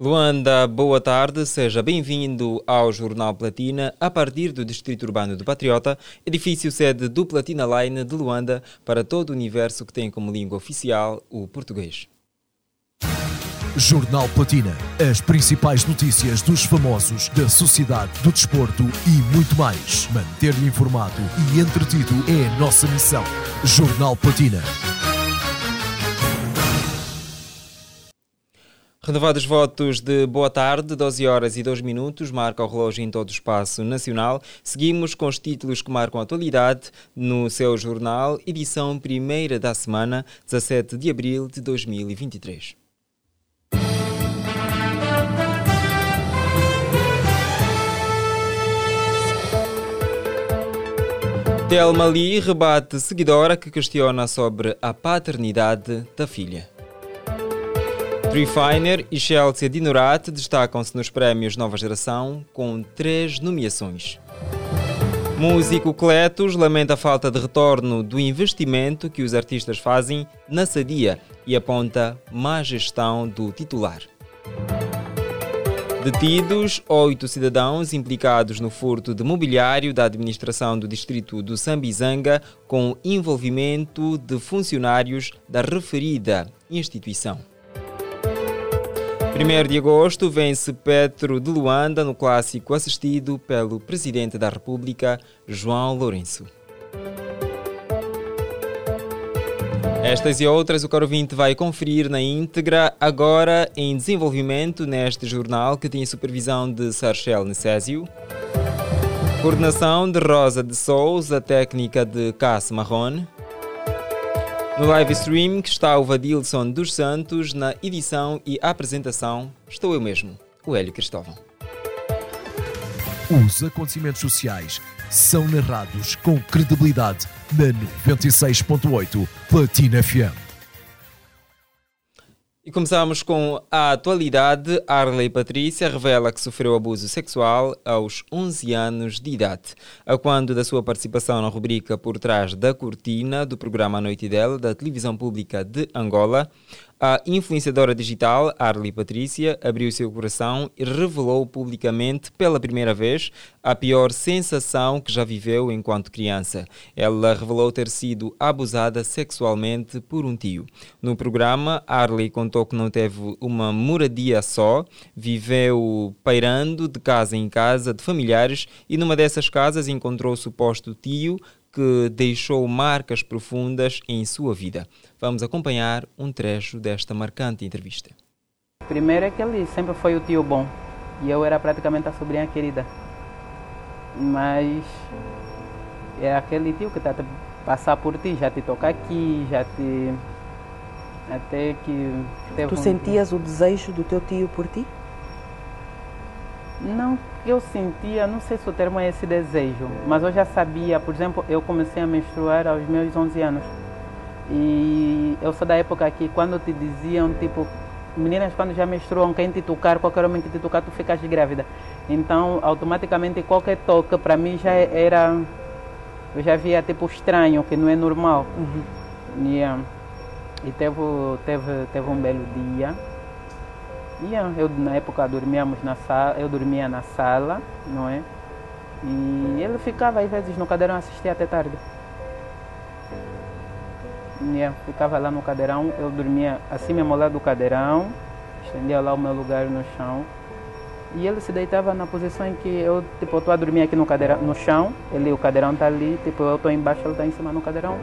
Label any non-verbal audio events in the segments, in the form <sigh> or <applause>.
Luanda, boa tarde, seja bem-vindo ao Jornal Platina, a partir do Distrito Urbano do Patriota, edifício sede do Platina Line de Luanda, para todo o universo que tem como língua oficial o português. Jornal Platina, as principais notícias dos famosos, da sociedade, do desporto e muito mais. Manter-lhe informado e entretido é a nossa missão. Jornal Platina. Renovados votos de boa tarde, 12 horas e 2 minutos, marca o relógio em todo o espaço nacional. Seguimos com os títulos que marcam a atualidade no seu jornal, edição primeira da semana, 17 de abril de 2023. Telma Lee rebate seguidora que questiona sobre a paternidade da filha. Refiner e Chelsea Dinorat destacam-se nos prémios Nova Geração com três nomeações. Músico Cletus lamenta a falta de retorno do investimento que os artistas fazem na Sadia e aponta má gestão do titular. Detidos oito cidadãos implicados no furto de mobiliário da administração do distrito do Sambizanga com envolvimento de funcionários da referida instituição. 1 de agosto vence Petro de Luanda no clássico assistido pelo Presidente da República, João Lourenço. Estas e outras o Caro 20 vai conferir na íntegra, agora em desenvolvimento neste jornal que tem supervisão de Sarchel Necésio. Coordenação de Rosa de Souza, técnica de Cássio Marrone. No live stream que está o Vadilson dos Santos, na edição e apresentação, estou eu mesmo, o Hélio Cristóvão. Os acontecimentos sociais são narrados com credibilidade na 96.8 Platina FM. E começamos com a atualidade. Arley Patrícia revela que sofreu abuso sexual aos 11 anos de idade. A quando da sua participação na rubrica Por Trás da Cortina do programa Noite dela, da televisão pública de Angola, a influenciadora digital Arlie Patrícia abriu seu coração e revelou publicamente pela primeira vez a pior sensação que já viveu enquanto criança. Ela revelou ter sido abusada sexualmente por um tio. No programa, Arlie contou que não teve uma moradia só, viveu pairando de casa em casa de familiares e numa dessas casas encontrou o suposto tio que deixou marcas profundas em sua vida. Vamos acompanhar um trecho desta marcante entrevista. Primeiro é que ele sempre foi o tio bom e eu era praticamente a sobrinha querida. Mas é aquele tio que está a passar por ti, já te toca aqui, já te. Até que. Tu um... sentias o desejo do teu tio por ti? Não, eu sentia, não sei se o termo é esse desejo, mas eu já sabia, por exemplo, eu comecei a menstruar aos meus 11 anos. E eu sou da época que quando te diziam, tipo, meninas quando já menstruam, quem te tocar, qualquer homem que te tocar, tu ficas grávida. Então, automaticamente, qualquer toque para mim já era, eu já via tipo estranho, que não é normal. Uhum. Yeah. E teve, teve, teve um belo dia eu na época dormíamos na sala, eu dormia na sala, não é? E ele ficava às vezes no cadeirão assistia até tarde. Yeah, ficava lá no cadeirão, eu dormia assim mesmo lado do cadeirão, estendia lá o meu lugar no chão. E ele se deitava na posição em que eu, tipo, estou a dormir aqui no, cadeirão, no chão, ele, o cadeirão está ali, tipo, eu estou embaixo, ele está em cima no cadeirão.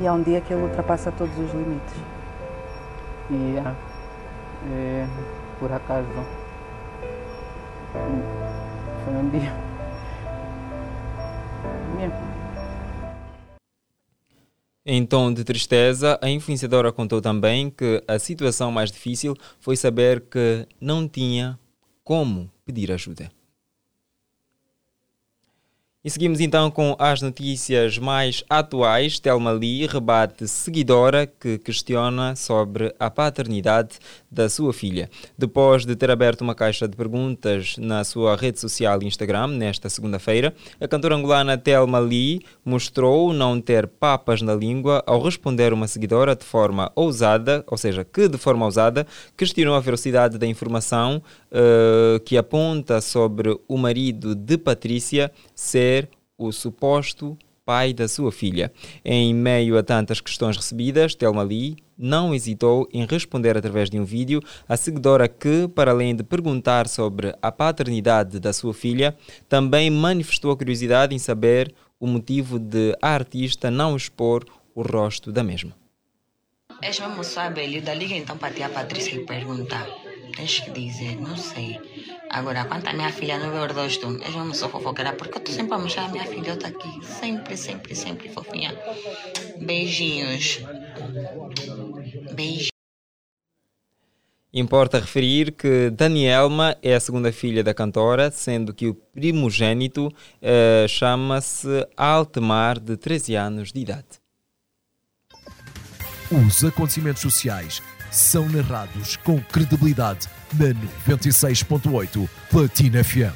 E há um dia que ele ultrapassa todos os limites e é, por acaso foi um dia Em tom de tristeza, a influenciadora contou também que a situação mais difícil foi saber que não tinha como pedir ajuda. E seguimos então com as notícias mais atuais. Telma Lee rebate seguidora que questiona sobre a paternidade da sua filha. Depois de ter aberto uma caixa de perguntas na sua rede social Instagram nesta segunda-feira, a cantora angolana Telma Lee mostrou não ter papas na língua ao responder uma seguidora de forma ousada, ou seja, que de forma ousada questionou a velocidade da informação uh, que aponta sobre o marido de Patrícia ser o suposto pai da sua filha. Em meio a tantas questões recebidas, Telma Lee não hesitou em responder através de um vídeo à seguidora que, para além de perguntar sobre a paternidade da sua filha, também manifestou a curiosidade em saber o motivo de a artista não expor o rosto da mesma. És mesmo sabe, Lida, liga então para ti a Patrícia e perguntar. Tens que dizer, não sei. Agora, quanto a minha filha não vê o rosto, eu não sou fofoqueira, porque eu estou sempre a mostrar a minha filhota aqui. Sempre, sempre, sempre fofinha. Beijinhos. Beijinhos. Importa referir que Danielma é a segunda filha da cantora, sendo que o primogênito uh, chama-se Altemar, de 13 anos de idade. Os acontecimentos sociais são narrados com credibilidade na 96.8 Platina FM.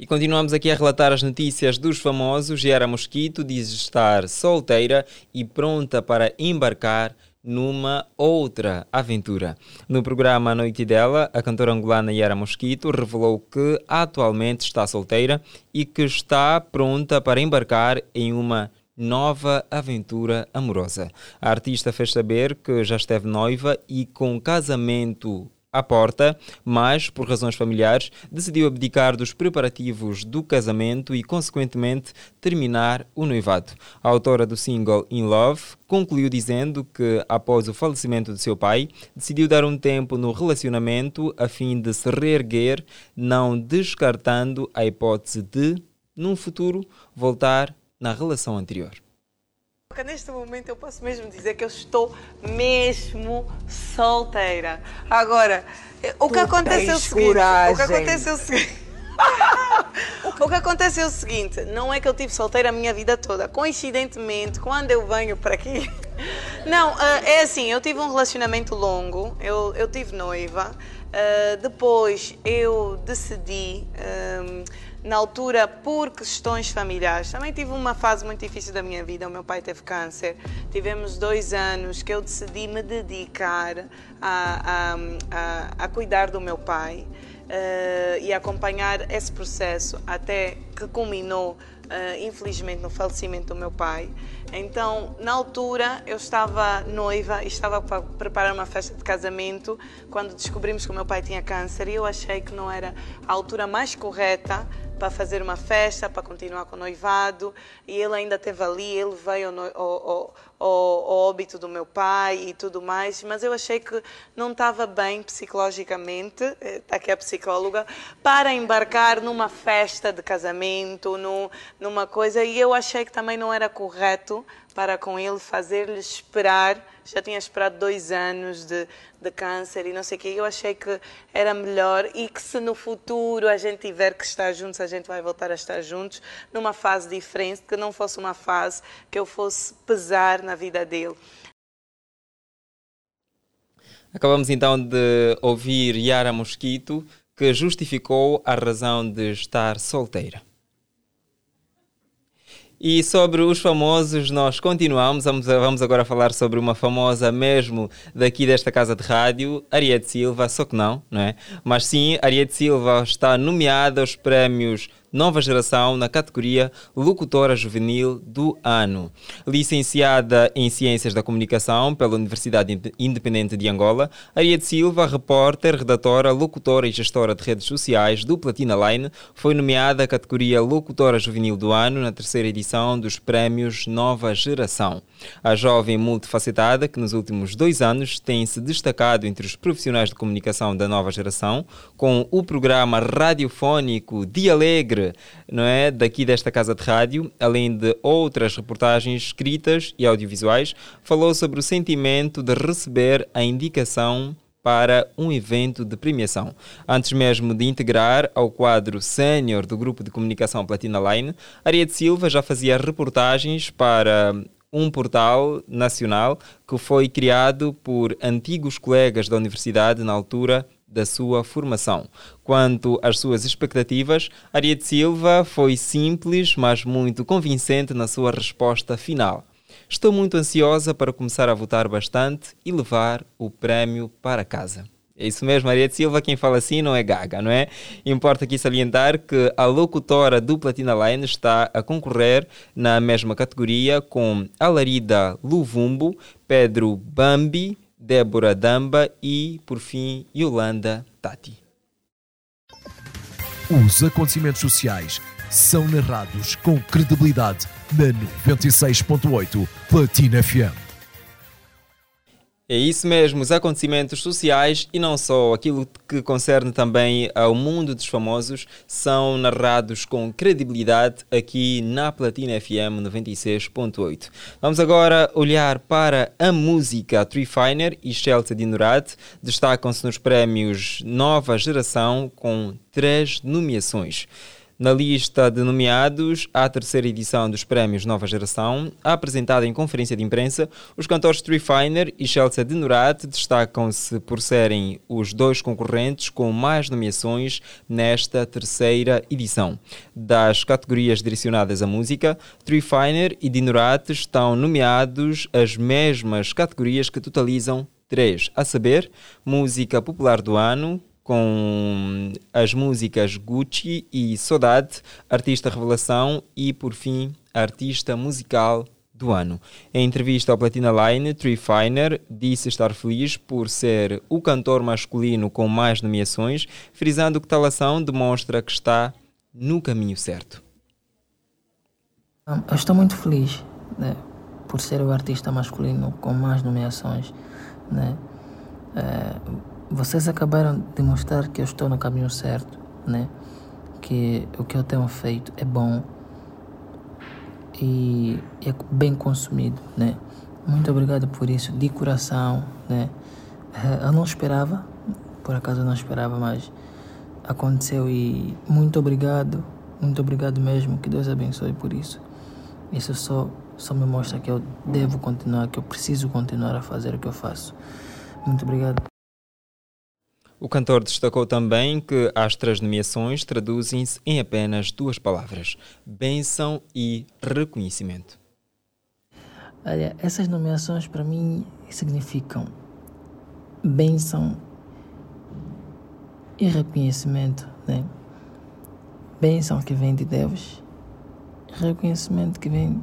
E continuamos aqui a relatar as notícias dos famosos. Gera Mosquito diz estar solteira e pronta para embarcar numa outra aventura. No programa A Noite dela, a cantora angolana Yara Mosquito revelou que atualmente está solteira e que está pronta para embarcar em uma nova aventura amorosa. A artista fez saber que já esteve noiva e com casamento à porta, mas, por razões familiares, decidiu abdicar dos preparativos do casamento e, consequentemente, terminar o noivado. A autora do single In Love concluiu dizendo que, após o falecimento de seu pai, decidiu dar um tempo no relacionamento a fim de se reerguer, não descartando a hipótese de, num futuro, voltar na relação anterior? Neste momento eu posso mesmo dizer que eu estou mesmo solteira. Agora, o que acontece é o seguinte. Coragem. O que acontece é o seguinte. o que acontece é o seguinte, não é que eu tive solteira a minha vida toda. Coincidentemente, quando eu venho para aqui. <laughs> Não, ah, é assim, eu tive um relacionamento longo, eu, eu tive noiva. Uh, depois eu decidi. Um, na altura, por questões familiares, também tive uma fase muito difícil da minha vida. O meu pai teve câncer. Tivemos dois anos que eu decidi me dedicar a, a, a, a cuidar do meu pai uh, e acompanhar esse processo até que culminou, uh, infelizmente, no falecimento do meu pai. Então, na altura, eu estava noiva e estava para preparar uma festa de casamento quando descobrimos que o meu pai tinha câncer e eu achei que não era a altura mais correta para fazer uma festa, para continuar com o noivado. E ele ainda esteve ali, ele veio ao, ao, ao óbito do meu pai e tudo mais. Mas eu achei que não estava bem psicologicamente, está eh, aqui a psicóloga, para embarcar numa festa de casamento, no, numa coisa. E eu achei que também não era correto para com ele fazer-lhe esperar. Já tinha esperado dois anos de, de câncer e não sei o quê. Eu achei que era melhor e que se no futuro a gente tiver que estar juntos, a gente vai voltar a estar juntos numa fase diferente, que não fosse uma fase que eu fosse pesar na vida dele. Acabamos então de ouvir Yara Mosquito, que justificou a razão de estar solteira. E sobre os famosos, nós continuamos. Vamos, vamos agora falar sobre uma famosa mesmo daqui desta casa de rádio, Ariete Silva, só que não, não é? Mas sim, Ariete Silva está nomeada aos prémios nova geração na categoria Locutora Juvenil do Ano. Licenciada em Ciências da Comunicação pela Universidade Independente de Angola, Ariete Silva, repórter, redatora, locutora e gestora de redes sociais do Platina Line, foi nomeada à categoria Locutora Juvenil do Ano na terceira edição dos prémios Nova Geração. A jovem multifacetada, que nos últimos dois anos tem se destacado entre os profissionais de comunicação da nova geração, com o programa radiofónico Dia Alegre não é, daqui desta casa de rádio, além de outras reportagens escritas e audiovisuais, falou sobre o sentimento de receber a indicação para um evento de premiação. Antes mesmo de integrar ao quadro sénior do grupo de comunicação Platina Line, Ariete Silva já fazia reportagens para um portal nacional que foi criado por antigos colegas da universidade na altura da sua formação. Quanto às suas expectativas, Ariete Silva foi simples, mas muito convincente na sua resposta final. Estou muito ansiosa para começar a votar bastante e levar o prémio para casa. É isso mesmo, Maria de Silva, quem fala assim não é gaga, não é? Importa aqui salientar que a locutora do Platina Line está a concorrer na mesma categoria com Alarida Luvumbo, Pedro Bambi, Débora Damba e, por fim, Yolanda Tati. Os acontecimentos sociais são narrados com credibilidade na 96.8 Platina FM. É isso mesmo, os acontecimentos sociais e não só, aquilo que concerne também ao mundo dos famosos são narrados com credibilidade aqui na Platina FM 96.8. Vamos agora olhar para a música Tree Finer e Chelsea Dinorat destacam-se nos prémios Nova Geração com três nomeações. Na lista de nomeados à terceira edição dos Prémios Nova Geração, apresentada em conferência de imprensa, os cantores Tree Finer e Chelsea de Nurat destacam-se por serem os dois concorrentes com mais nomeações nesta terceira edição. Das categorias direcionadas à música, Tree Finer e Dinurat estão nomeados as mesmas categorias que totalizam três, a saber, Música Popular do Ano, com as músicas Gucci e Saudade, Artista Revelação e, por fim, Artista Musical do Ano. Em entrevista ao Platina Line, Tree Finer disse estar feliz por ser o cantor masculino com mais nomeações, frisando que tal ação demonstra que está no caminho certo. Eu estou muito feliz né, por ser o artista masculino com mais nomeações. Né? É, vocês acabaram de mostrar que eu estou no caminho certo, né? Que o que eu tenho feito é bom e é bem consumido, né? Muito obrigado por isso, de coração, né? Eh, eu não esperava, por acaso eu não esperava, mas aconteceu e muito obrigado, muito obrigado mesmo, que Deus abençoe por isso. Isso só, só me mostra que eu devo continuar, que eu preciso continuar a fazer o que eu faço. Muito obrigado. O cantor destacou também que as três nomeações traduzem-se em apenas duas palavras: bênção e reconhecimento. Olha, essas nomeações para mim significam bênção e reconhecimento, né? Bênção que vem de Deus, reconhecimento que vem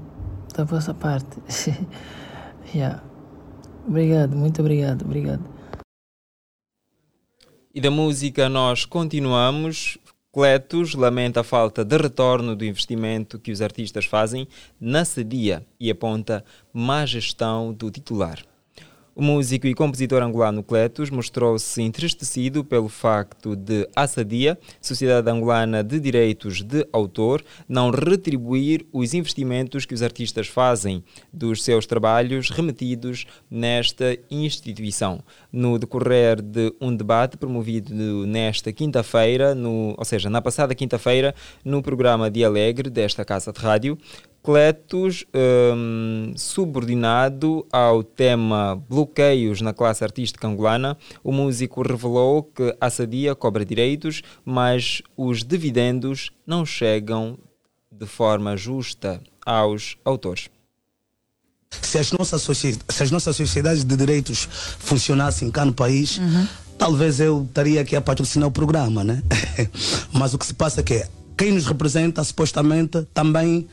da vossa parte. <laughs> yeah. Obrigado, muito obrigado, obrigado. E da música nós continuamos. Cletus lamenta a falta de retorno do investimento que os artistas fazem na Sadia e aponta má gestão do titular. O músico e compositor angolano Cletus mostrou-se entristecido pelo facto de a Sadia, Sociedade Angolana de Direitos de Autor, não retribuir os investimentos que os artistas fazem dos seus trabalhos remetidos nesta instituição. No decorrer de um debate promovido nesta quinta-feira, ou seja, na passada quinta-feira, no programa de Alegre desta casa de rádio, Cletus, um, subordinado ao tema bloqueios na classe artística angolana, o músico revelou que a Sadia cobra direitos, mas os dividendos não chegam de forma justa aos autores. Se as nossas, se as nossas sociedades de direitos funcionassem cá no país, uhum. talvez eu estaria aqui a patrocinar o programa, né? <laughs> mas o que se passa é que quem nos representa, supostamente, também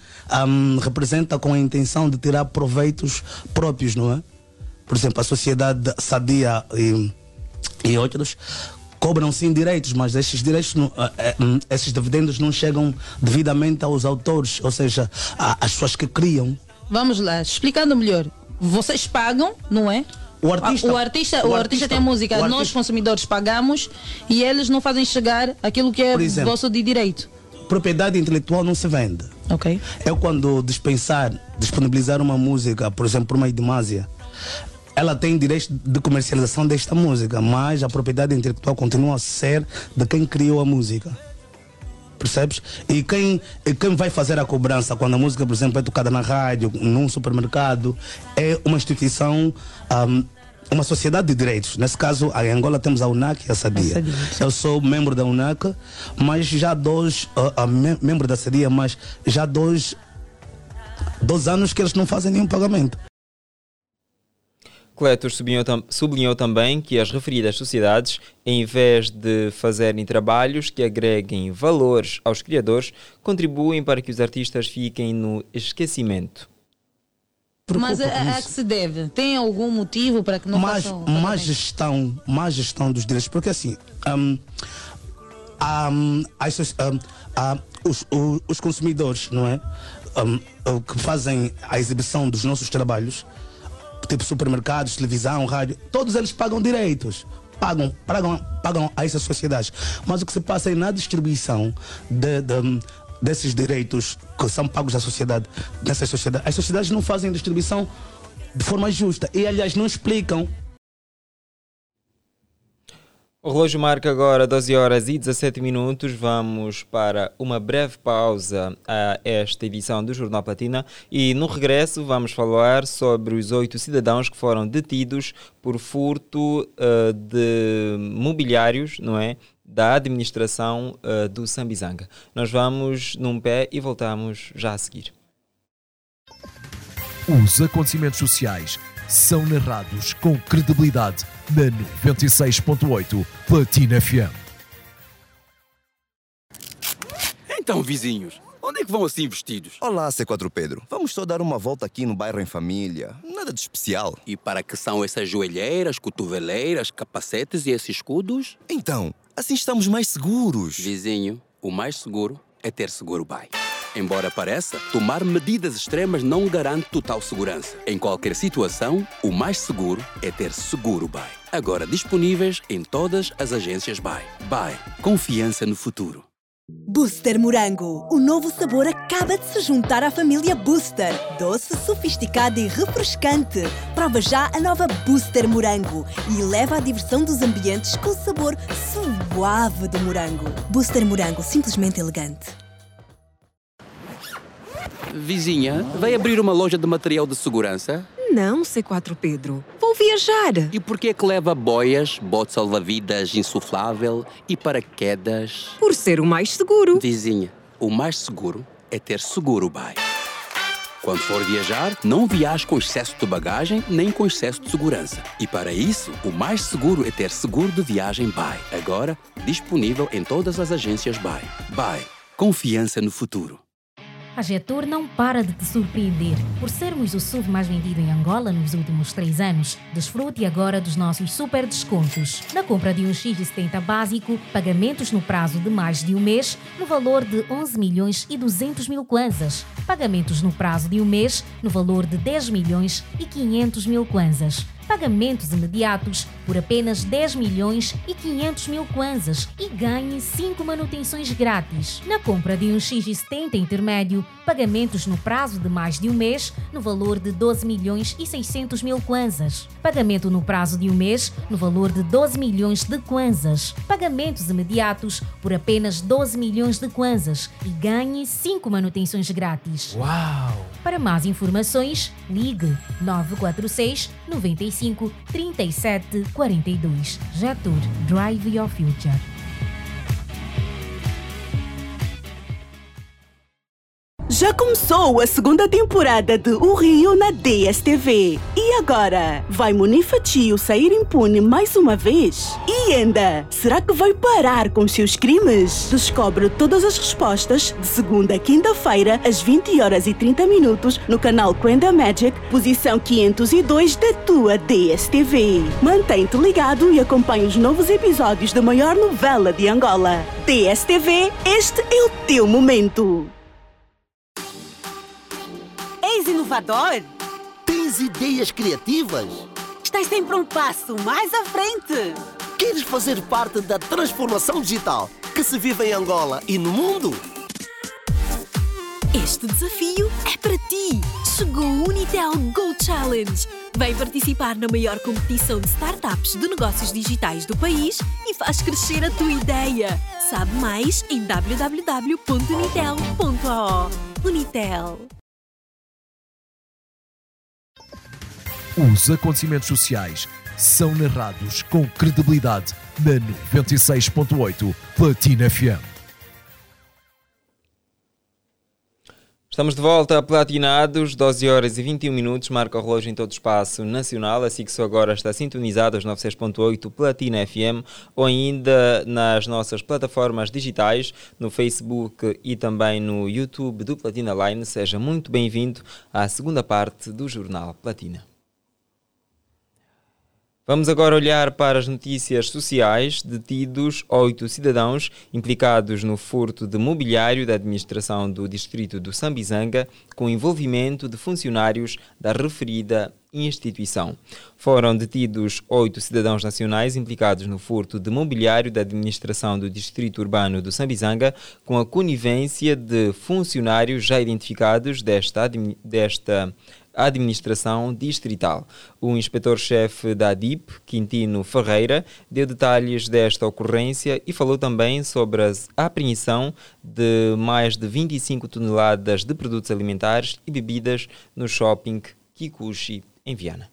um, representa com a intenção de tirar proveitos próprios, não é? Por exemplo, a sociedade sadia e, e outros cobram sim direitos, mas esses direitos, eh, eh, esses dividendos não chegam devidamente aos autores, ou seja, às pessoas que criam. Vamos lá, explicando melhor. Vocês pagam, não é? O artista, o artista, o, o artista, tem música, artista, nós consumidores pagamos e eles não fazem chegar aquilo que é exemplo, vosso de direito propriedade intelectual não se vende. Ok. Eu quando dispensar, disponibilizar uma música, por exemplo, por uma idimásia, ela tem direito de comercialização desta música, mas a propriedade intelectual continua a ser de quem criou a música. Percebes? E quem, e quem vai fazer a cobrança quando a música, por exemplo, é tocada na rádio, num supermercado, é uma instituição. Um, uma sociedade de direitos. Nesse caso, em Angola temos a UNAC e a SADIA. Eu sou membro da UNAC, mas já dois, uh, uh, membro da SADIA, mas já dois, dois anos que eles não fazem nenhum pagamento. Cletos sublinhou, tam sublinhou, também que as referidas sociedades, em vez de fazerem trabalhos que agreguem valores aos criadores, contribuem para que os artistas fiquem no esquecimento. Mas a, a, que se deve? Tem algum motivo para que não mais, façam má gestão, má gestão dos direitos, porque assim um, um, as, um, os, os, os, consumidores, não é? Um, que fazem a exibição dos nossos trabalhos, tipo supermercados, televisão, rádio, todos eles pagam direitos. Pagam, pagam, pagam a essas sociedades. Mas o que se passa é na distribuição de, de desses direitos que são pagos à sociedade, nessas sociedades, as sociedades não fazem distribuição de forma justa e, aliás, não explicam. O relógio marca agora 12 horas e 17 minutos. Vamos para uma breve pausa a esta edição do Jornal Platina e no regresso vamos falar sobre os oito cidadãos que foram detidos por furto uh, de mobiliários, não é? Da administração uh, do Sambizanga. Nós vamos num pé e voltamos já a seguir. Os acontecimentos sociais são narrados com credibilidade na 96.8 Platina FM. Então, vizinhos, onde é que vão assim vestidos? Olá, C4 Pedro. Vamos só dar uma volta aqui no bairro em família. Nada de especial. E para que são essas joelheiras, cotoveleiras, capacetes e esses escudos? Então, Assim estamos mais seguros. Vizinho, o mais seguro é ter seguro BAE. Embora pareça, tomar medidas extremas não garante total segurança. Em qualquer situação, o mais seguro é ter seguro BAE. Agora disponíveis em todas as agências BAE. BAE. Confiança no futuro. Booster Morango. O novo sabor acaba de se juntar à família Booster. Doce, sofisticado e refrescante. Prova já a nova Booster Morango e leva a diversão dos ambientes com o sabor suave do morango. Booster Morango, simplesmente elegante. Vizinha, vai abrir uma loja de material de segurança? Não, C4 Pedro. Vou viajar. E por que é que leva boias, bote salva-vidas insuflável e paraquedas? Por ser o mais seguro. Vizinha, o mais seguro é ter seguro BAE. Quando for viajar, não viaje com excesso de bagagem nem com excesso de segurança. E para isso, o mais seguro é ter seguro de viagem BAE. Agora, disponível em todas as agências BAE. BAE. Confiança no futuro. A Getur não para de te surpreender. Por sermos o SUV mais vendido em Angola nos últimos três anos, desfrute agora dos nossos super descontos. Na compra de um X70 básico, pagamentos no prazo de mais de um mês, no valor de 11 milhões e 200 mil kwanzas. Pagamentos no prazo de um mês, no valor de 10 milhões e 500 mil kwanzas pagamentos imediatos por apenas 10 milhões e 500 mil kwanzas e ganhe 5 manutenções grátis. Na compra de um X70 intermédio, pagamentos no prazo de mais de um mês, no valor de 12 milhões e 600 mil kwanzas. Pagamento no prazo de um mês, no valor de 12 milhões de kwanzas. Pagamentos imediatos por apenas 12 milhões de kwanzas e ganhe 5 manutenções grátis. Uau! Para mais informações, ligue 946 95 37 42. Jatur Drive Your Future. Já começou a segunda temporada de O Rio na DSTV. E agora? Vai Munifatio sair impune mais uma vez? E ainda, será que vai parar com os seus crimes? Descobre todas as respostas de segunda a quinta-feira, às 20 horas e 30 minutos, no canal Quenda Magic, posição 502 da tua DSTV. Mantém-te ligado e acompanhe os novos episódios da maior novela de Angola. DSTV, este é o teu momento. Inovador? Tens ideias criativas? Estás sempre um passo mais à frente. Queres fazer parte da transformação digital que se vive em Angola e no mundo? Este desafio é para ti. Chegou o Unitel Go Challenge! Vem participar na maior competição de startups de negócios digitais do país e faz crescer a tua ideia. Sabe mais em www.unitel.ao. Unitel. Os acontecimentos sociais são narrados com credibilidade na 96.8 Platina FM. Estamos de volta a Platinados, 12 horas e 21 minutos, marca o relógio em todo o espaço nacional, assim que só agora está sintonizado aos 96.8 Platina FM ou ainda nas nossas plataformas digitais, no Facebook e também no YouTube do Platina Line. Seja muito bem-vindo à segunda parte do Jornal Platina. Vamos agora olhar para as notícias sociais. Detidos oito cidadãos implicados no furto de mobiliário da administração do distrito do Sambizanga, com envolvimento de funcionários da referida instituição. Foram detidos oito cidadãos nacionais implicados no furto de mobiliário da administração do distrito urbano do Sambizanga, com a conivência de funcionários já identificados desta, desta administração distrital. O inspetor-chefe da ADIP, Quintino Ferreira, deu detalhes desta ocorrência e falou também sobre a apreensão de mais de 25 toneladas de produtos alimentares e bebidas no shopping Kikuchi, em Viana.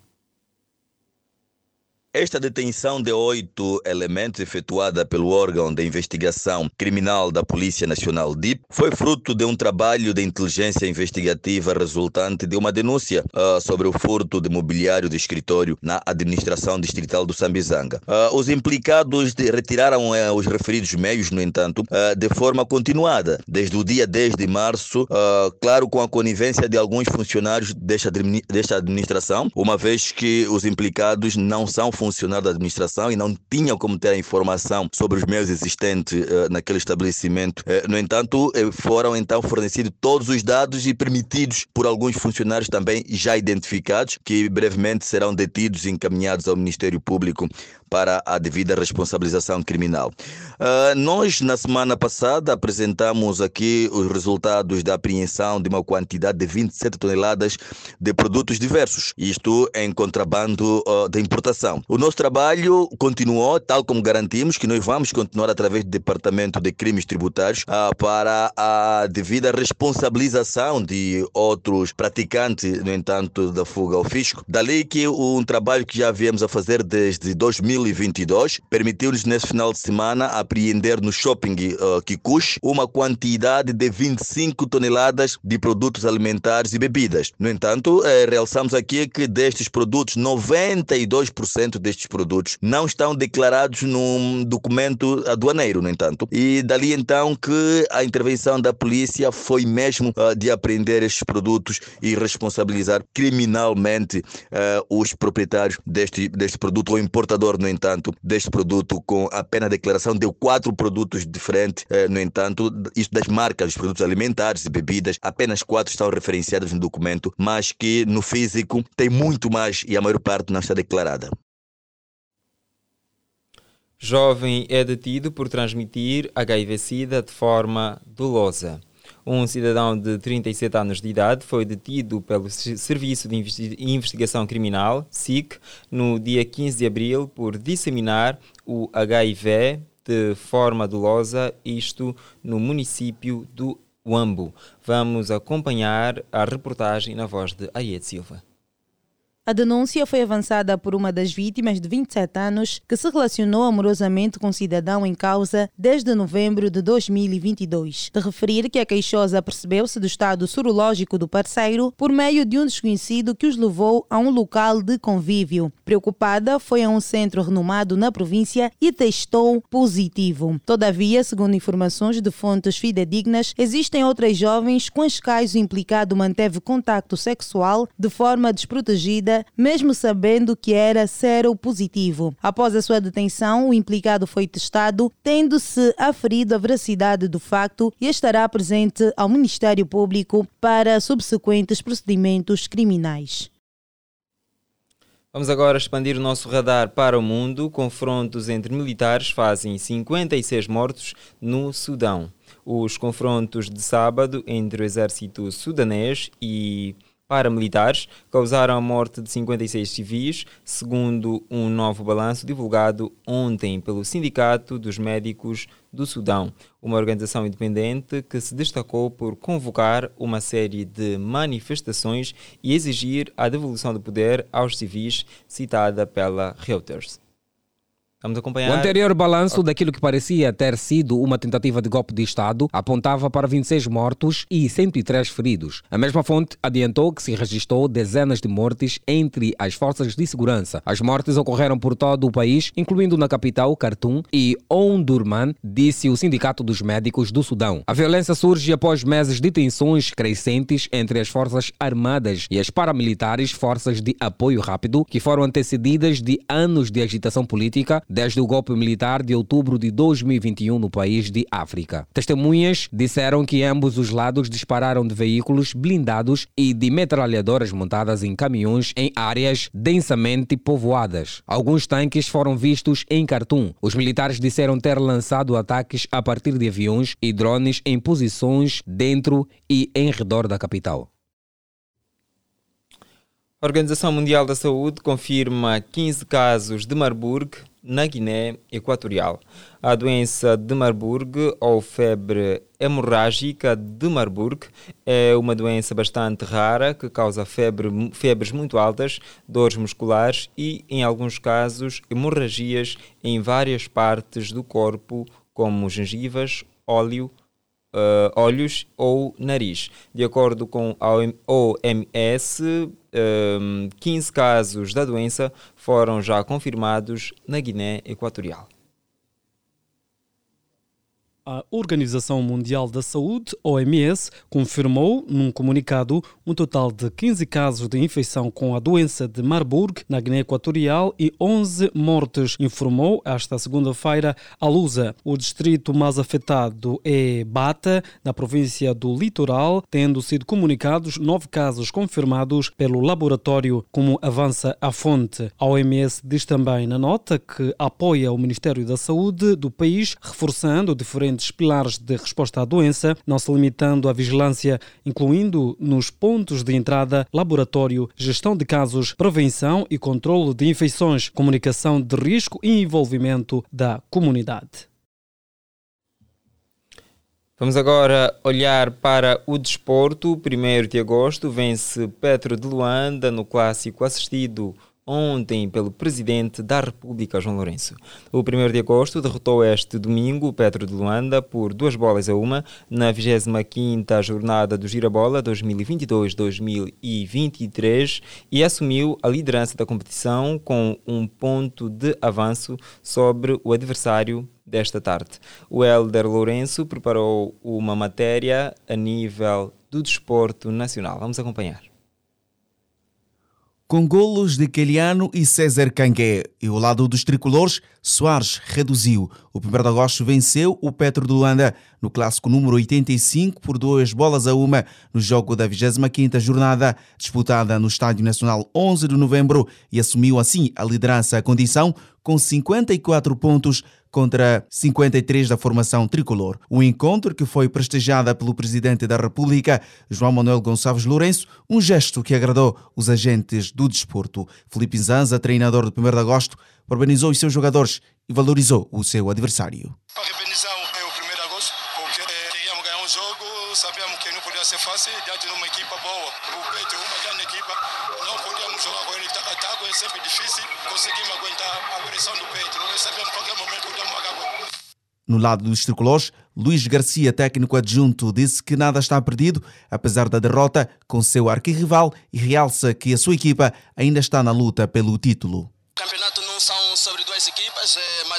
Esta detenção de oito elementos efetuada pelo órgão de investigação criminal da Polícia Nacional DIP foi fruto de um trabalho de inteligência investigativa resultante de uma denúncia uh, sobre o furto de mobiliário de escritório na administração distrital do Sambizanga. Uh, os implicados retiraram uh, os referidos meios, no entanto, de forma continuada, desde o dia 10 de março, claro, com a conivência de alguns funcionários desta, desta administração, uma vez que os implicados não são funcionário da administração e não tinham como ter a informação sobre os meios existentes uh, naquele estabelecimento. Uh, no entanto, uh, foram então fornecidos todos os dados e permitidos por alguns funcionários também já identificados, que brevemente serão detidos e encaminhados ao Ministério Público para a devida responsabilização criminal. Nós, na semana passada, apresentamos aqui os resultados da apreensão de uma quantidade de 27 toneladas de produtos diversos, isto em contrabando uh, de importação. O nosso trabalho continuou, tal como garantimos, que nós vamos continuar através do Departamento de Crimes Tributários uh, para a devida responsabilização de outros praticantes, no entanto, da fuga ao fisco. Dali que um trabalho que já viemos a fazer desde 2000 2022 permitiu-lhes nesse final de semana apreender no shopping uh, Kikush uma quantidade de 25 toneladas de produtos alimentares e bebidas. No entanto, eh, realçamos aqui que destes produtos, 92% destes produtos não estão declarados num documento aduaneiro, no entanto. E dali então que a intervenção da polícia foi mesmo uh, de apreender estes produtos e responsabilizar criminalmente uh, os proprietários deste, deste produto ou importador, no entanto, deste produto com apenas declaração de quatro produtos diferentes. Eh, no entanto, isto das marcas dos produtos alimentares e bebidas, apenas quatro estão referenciadas no documento, mas que no físico tem muito mais e a maior parte não está declarada. Jovem é detido por transmitir HIV-Sida de forma dolosa. Um cidadão de 37 anos de idade foi detido pelo Serviço de Investigação Criminal, SIC, no dia 15 de abril por disseminar o HIV de forma dolosa, isto no município do Uambo. Vamos acompanhar a reportagem na voz de Ariete Silva. A denúncia foi avançada por uma das vítimas de 27 anos que se relacionou amorosamente com o cidadão em causa desde novembro de 2022. De referir que a queixosa percebeu-se do estado sorológico do parceiro por meio de um desconhecido que os levou a um local de convívio. Preocupada, foi a um centro renomado na província e testou positivo. Todavia, segundo informações de fontes fidedignas, existem outras jovens com as quais o implicado manteve contato sexual de forma desprotegida mesmo sabendo que era positivo. Após a sua detenção, o implicado foi testado, tendo-se aferido a veracidade do facto e estará presente ao Ministério Público para subsequentes procedimentos criminais. Vamos agora expandir o nosso radar para o mundo. Confrontos entre militares fazem 56 mortos no Sudão. Os confrontos de sábado entre o exército sudanês e paramilitares causaram a morte de 56 civis, segundo um novo balanço divulgado ontem pelo Sindicato dos Médicos do Sudão, uma organização independente que se destacou por convocar uma série de manifestações e exigir a devolução do poder aos civis, citada pela Reuters. Vamos acompanhar. O anterior balanço daquilo que parecia ter sido uma tentativa de golpe de Estado apontava para 26 mortos e 103 feridos. A mesma fonte adiantou que se registrou dezenas de mortes entre as forças de segurança. As mortes ocorreram por todo o país, incluindo na capital, Khartoum e Omdurman, disse o Sindicato dos Médicos do Sudão. A violência surge após meses de tensões crescentes entre as forças armadas e as paramilitares forças de apoio rápido, que foram antecedidas de anos de agitação política desde o golpe militar de outubro de 2021 no país de África. Testemunhas disseram que ambos os lados dispararam de veículos blindados e de metralhadoras montadas em caminhões em áreas densamente povoadas. Alguns tanques foram vistos em Khartoum. Os militares disseram ter lançado ataques a partir de aviões e drones em posições dentro e em redor da capital. A Organização Mundial da Saúde confirma 15 casos de Marburg na Guiné Equatorial. A doença de Marburg ou febre hemorrágica de Marburg é uma doença bastante rara que causa febre, febres muito altas, dores musculares e, em alguns casos, hemorragias em várias partes do corpo, como gengivas, óleo, uh, olhos ou nariz. De acordo com a OMS, um, 15 casos da doença foram já confirmados na Guiné Equatorial. A Organização Mundial da Saúde, OMS, confirmou num comunicado um total de 15 casos de infecção com a doença de Marburg na Guiné Equatorial e 11 mortes, informou esta segunda-feira a Lusa. O distrito mais afetado é Bata, na província do Litoral, tendo sido comunicados nove casos confirmados pelo laboratório, como avança a fonte. A OMS diz também na nota que apoia o Ministério da Saúde do país, reforçando diferentes diferentes pilares de resposta à doença, não se limitando à vigilância, incluindo nos pontos de entrada, laboratório, gestão de casos, prevenção e controle de infecções, comunicação de risco e envolvimento da comunidade. Vamos agora olhar para o desporto. 1 de agosto vence Petro de Luanda no clássico assistido ontem pelo Presidente da República, João Lourenço. O 1 de agosto derrotou este domingo o Petro de Luanda por duas bolas a uma na 25ª jornada do Girabola 2022-2023 e assumiu a liderança da competição com um ponto de avanço sobre o adversário desta tarde. O Helder Lourenço preparou uma matéria a nível do desporto nacional. Vamos acompanhar com golos de Keliano e César Cangué. E o lado dos tricolores, Soares reduziu. O 1 de agosto venceu o Petro de Luanda no clássico número 85 por duas bolas a uma no jogo da 25ª jornada, disputada no Estádio Nacional 11 de novembro e assumiu assim a liderança. A condição com 54 pontos contra 53 da formação tricolor. O encontro que foi prestigiada pelo presidente da República, João Manuel Gonçalves Lourenço, um gesto que agradou os agentes do desporto. Felipe Zanza, treinador do 1 de agosto, parabenizou os seus jogadores e valorizou o seu adversário. Parabenizar o 1 de agosto, porque queríamos ganhar um jogo, sabíamos que não podia ser fácil diante de uma equipa boa. O Peito é uma grande equipa, não podíamos jogar com ele taco a taco, é sempre difícil, conseguimos aguentar a pressão do Peito. Nós sabemos qualquer momento no lado dos tricolores, Luís Garcia, técnico adjunto, disse que nada está perdido, apesar da derrota com seu arquirrival e realça que a sua equipa ainda está na luta pelo título. O campeonato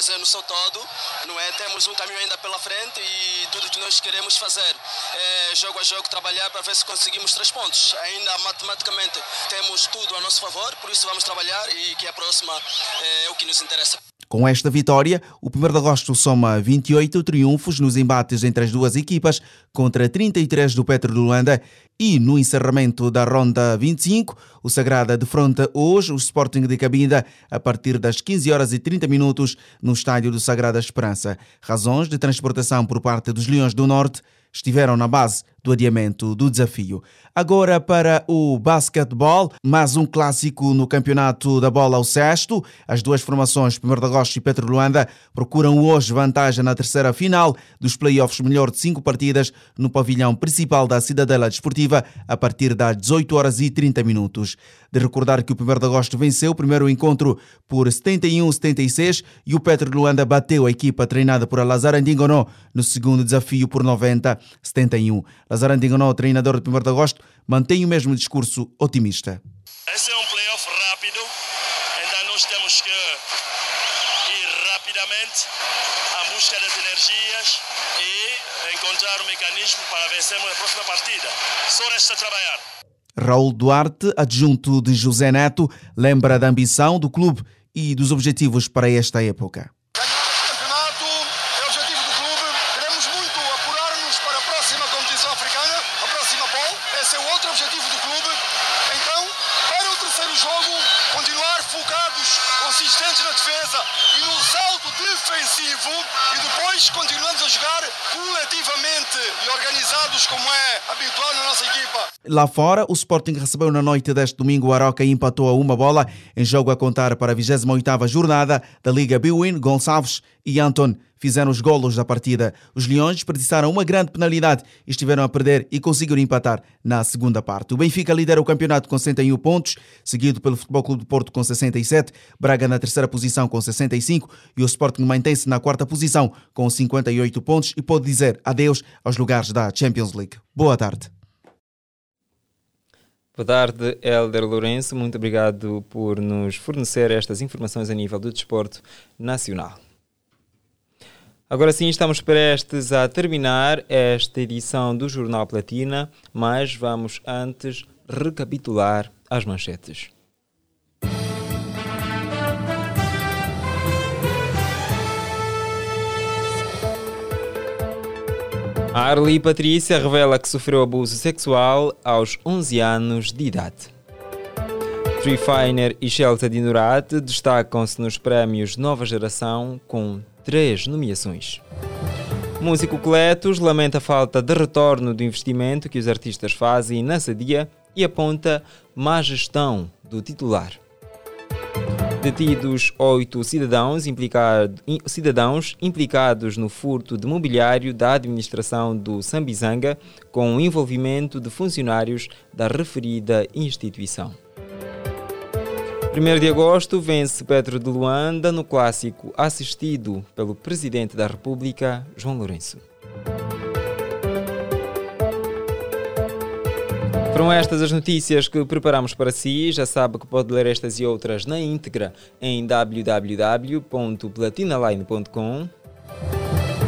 mas no seu todo, não é? Temos um caminho ainda pela frente e tudo que nós queremos fazer é jogo a jogo trabalhar para ver se conseguimos três pontos. Ainda matematicamente temos tudo a nosso favor, por isso vamos trabalhar e que a próxima é o que nos interessa. Com esta vitória, o 1 de agosto soma 28 triunfos nos embates entre as duas equipas, contra 33 do Petro de Luanda, e no encerramento da ronda 25, o Sagrada defronta hoje o Sporting de Cabinda a partir das 15 horas e 30 minutos no estádio do Sagrada Esperança. Razões de transportação por parte dos Leões do Norte estiveram na base do adiamento do desafio. Agora para o basquetebol, mais um clássico no campeonato da bola ao sexto. As duas formações, 1 de agosto e Petro Luanda, procuram hoje vantagem na terceira final dos playoffs melhor de cinco partidas no pavilhão principal da Cidadela Desportiva a partir das 18 horas e 30 minutos. De recordar que o 1 de agosto venceu o primeiro encontro por 71-76 e o Petro Luanda bateu a equipa treinada por Lazar Andingonó no segundo desafio por 90-71. Lazar Andingonó, treinador do 1 de agosto, mantém o mesmo discurso otimista. Esse é um playoff rápido, então nós temos que ir rapidamente à busca das energias e encontrar o um mecanismo para vencermos a próxima partida. Só resta trabalhar. Raul Duarte, adjunto de José Neto, lembra da ambição do clube e dos objetivos para esta época. Continuamos a jogar coletivamente e organizados como é habitual na nossa equipa. Lá fora, o Sporting recebeu na noite deste domingo o Aroca e empatou a uma bola em jogo a contar para a 28ª jornada da Liga Biwin. Gonçalves e Anton fizeram os golos da partida. Os Leões desperdiçaram uma grande penalidade e estiveram a perder e conseguiram empatar na segunda parte. O Benfica lidera o campeonato com 61 pontos, seguido pelo Futebol Clube de Porto com 67, Braga na terceira posição com 65 e o Sporting mantém-se na quarta posição com 58 pontos e pode dizer adeus aos lugares da Champions League. Boa tarde. Boa tarde, Helder Lourenço. Muito obrigado por nos fornecer estas informações a nível do desporto nacional. Agora sim, estamos prestes a terminar esta edição do Jornal Platina, mas vamos antes recapitular as manchetes. Arli Patrícia revela que sofreu abuso sexual aos 11 anos de idade. Free Finer e Shelta Dinorate destacam-se nos prémios Nova Geração com três nomeações. Músico Cletos lamenta a falta de retorno do investimento que os artistas fazem na Sadia e aponta má gestão do titular. Detidos oito cidadãos, implicado, cidadãos implicados no furto de mobiliário da administração do Sambizanga com o envolvimento de funcionários da referida instituição. 1 de agosto vence Pedro de Luanda no clássico assistido pelo Presidente da República, João Lourenço. Foram estas as notícias que preparamos para si. Já sabe que pode ler estas e outras na íntegra em www.platinaline.com.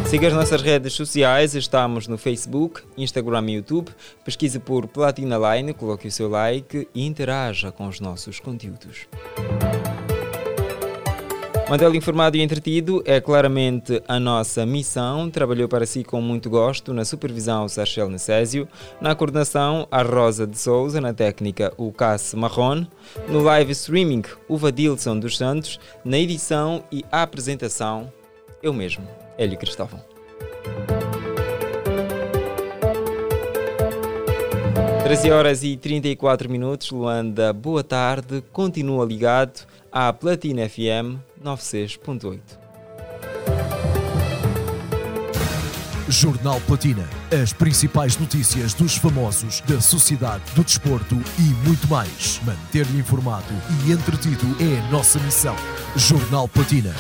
Siga as nossas redes sociais, estamos no Facebook, Instagram e YouTube. Pesquise por Platina Line, coloque o seu like e interaja com os nossos conteúdos. Mantê-lo informado e entretido é claramente a nossa missão. Trabalhou para si com muito gosto na supervisão Sarchel Necésio, na coordenação a Rosa de Souza, na técnica o Cass Marron, no live streaming o Vadilson dos Santos, na edição e apresentação eu mesmo. Hélio Cristóvão. Treze horas e 34 minutos, Luanda, boa tarde. Continua ligado à Platina FM 96.8. Jornal Platina. As principais notícias dos famosos, da sociedade, do desporto e muito mais. Manter-lhe informado e entretido é a nossa missão. Jornal Platina.